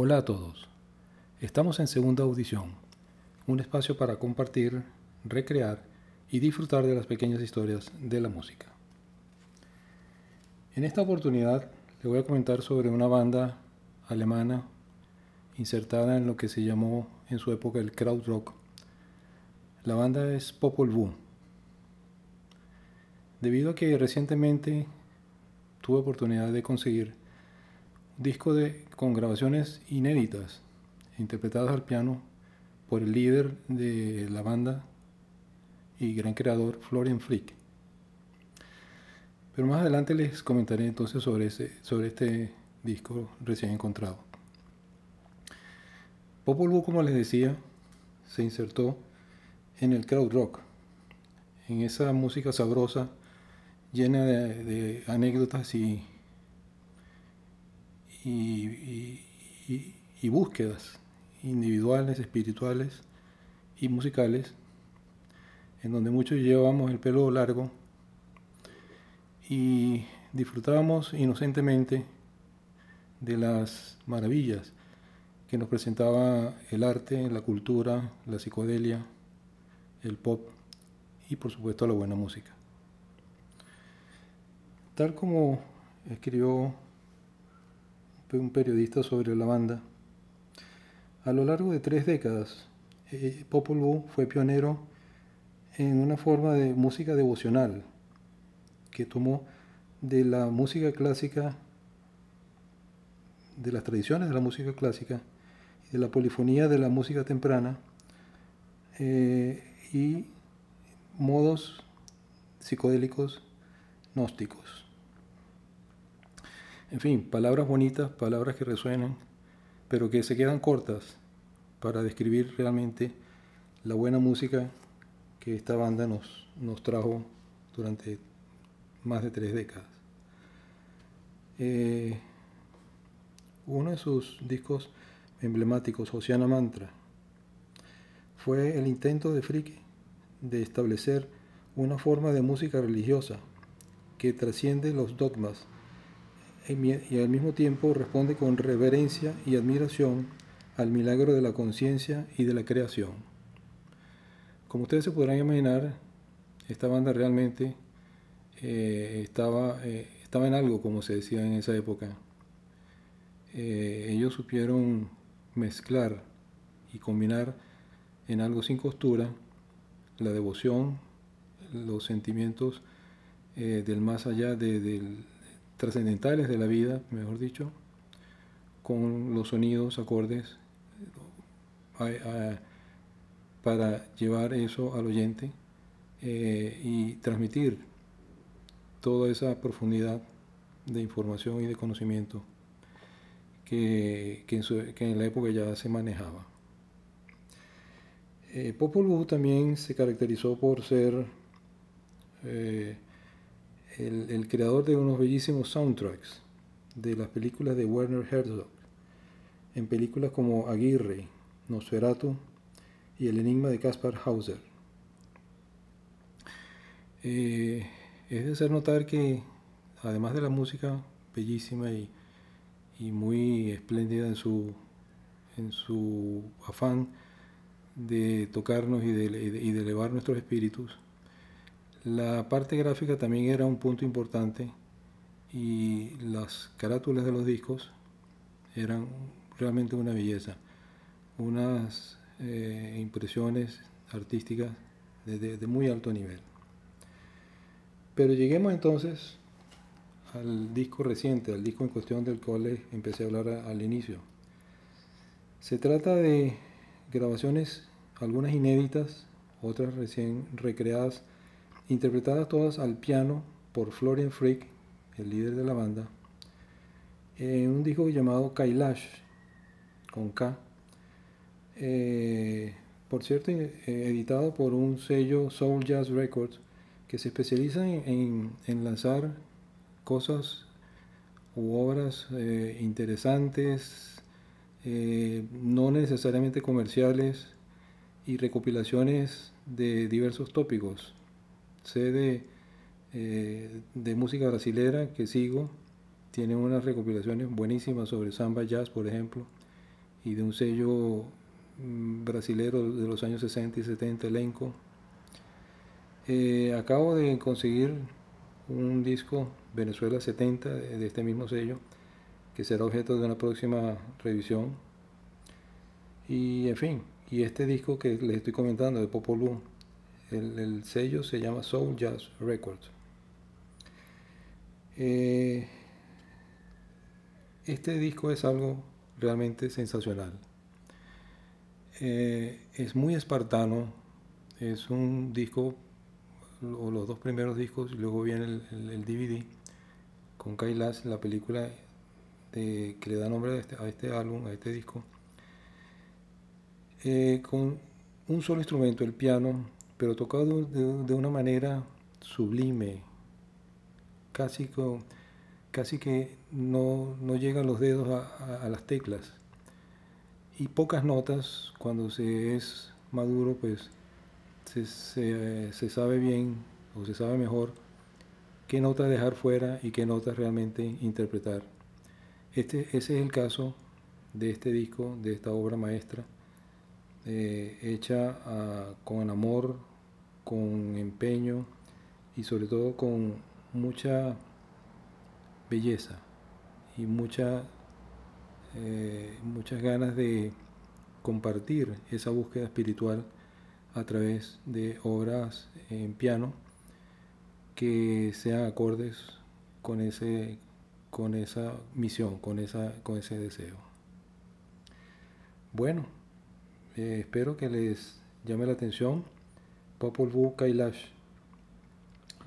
Hola a todos. Estamos en segunda audición, un espacio para compartir, recrear y disfrutar de las pequeñas historias de la música. En esta oportunidad le voy a comentar sobre una banda alemana insertada en lo que se llamó en su época el krautrock. La banda es Popol Vuh. Debido a que recientemente tuve oportunidad de conseguir disco de, con grabaciones inéditas, interpretadas al piano por el líder de la banda y gran creador Florian Frick. Pero más adelante les comentaré entonces sobre, ese, sobre este disco recién encontrado. Popol como les decía, se insertó en el crowd rock, en esa música sabrosa, llena de anécdotas y y, búsquedas individuales, espirituales y musicales, en donde muchos llevábamos el pelo largo y disfrutábamos inocentemente de las maravillas que nos presentaba el arte, la cultura, la psicodelia, el pop y por supuesto la buena música. Tal como escribió un periodista sobre la banda. A lo largo de tres décadas, eh, fue pionero en una forma de música devocional que tomó de la música clásica, de las tradiciones de la música clásica de la polifonía de la música temprana eh, y modos psicodélicos gnósticos. En fin, palabras bonitas, palabras que resuenan, pero que se quedan cortas para describir realmente la buena música que esta banda nos, nos trajo durante más de tres décadas. Eh, uno de sus discos emblemáticos, Oceana Mantra, fue el intento de Friki de establecer una forma de música religiosa que trasciende los dogmas y al mismo tiempo responde con reverencia y admiración al milagro de la conciencia y de la creación. Como ustedes se podrán imaginar, esta banda realmente eh, estaba, eh, estaba en algo, como se decía en esa época. Eh, ellos supieron mezclar y combinar en algo sin costura la devoción, los sentimientos del más allá del, trascendentales de la vida, mejor dicho, con los sonidos, acordes, para llevar eso al oyente eh, y transmitir toda esa profundidad de información y de conocimiento que, en, la época ya se manejaba. Eh, también se caracterizó por ser eh, el, creador de unos bellísimos soundtracks de las películas de Werner Herzog, en películas como Aguirre, Nosferatu y El Enigma de Caspar Hauser. Eh, es de hacer notar que, además de la música bellísima y, muy espléndida en su, en su afán de tocarnos y de elevar nuestros espíritus, la parte gráfica también era un punto importante y las carátulas de los discos eran realmente una belleza, unas eh, impresiones artísticas de, muy alto nivel. Pero lleguemos entonces al disco reciente, al disco en cuestión del cual empecé a hablar al inicio. Se trata de grabaciones, algunas inéditas, otras recién recreadas interpretadas todas al piano por Florian Frick, el líder de la banda, en un disco llamado Kailash, con K, eh, por cierto, eh, editado por un sello Soul Jazz Records, que se especializa en, lanzar cosas u obras eh, interesantes, no necesariamente comerciales, y recopilaciones de diversos tópicos, sede eh, de música brasilera que sigo. Tiene unas recopilaciones buenísimas sobre samba jazz, por ejemplo, y de un sello mm, brasilero de los años 60 y 70, Elenco. Eh, acabo de conseguir un disco Venezuela 70 de este mismo sello que será objeto de una próxima revisión. Y en fin, y este disco que les estoy comentando de Popolú, el, el sello se llama Soul Jazz Records. Eh, este disco es algo realmente sensacional. Eh, es muy espartano, es un disco, o los dos primeros discos, y luego viene el, DVD con Kailash, la película que le da nombre a este, este, álbum, a este disco, eh, con un solo instrumento, el piano, pero tocado de, una manera sublime, casi, casi que no, llegan los dedos a, las teclas. Y pocas notas, cuando se es maduro, pues se, se sabe bien o se sabe mejor qué notas dejar fuera y qué notas realmente interpretar. Este, ese es el caso de este disco, de esta obra maestra, eh, hecha ah, con amor, con empeño y sobre todo con mucha belleza y mucha, eh, muchas ganas de compartir esa búsqueda espiritual a través de obras en piano que sean acordes con ese con esa misión, con, esa, con ese deseo. Bueno, eh, espero que les llame la atención Popol Vuh Kailash.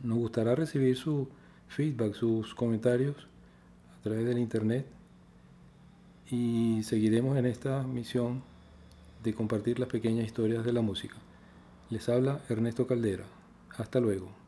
Nos gustará recibir su feedback, sus comentarios a través del internet y seguiremos en esta misión de compartir las pequeñas historias de la música. Les habla Ernesto Caldera. Hasta luego.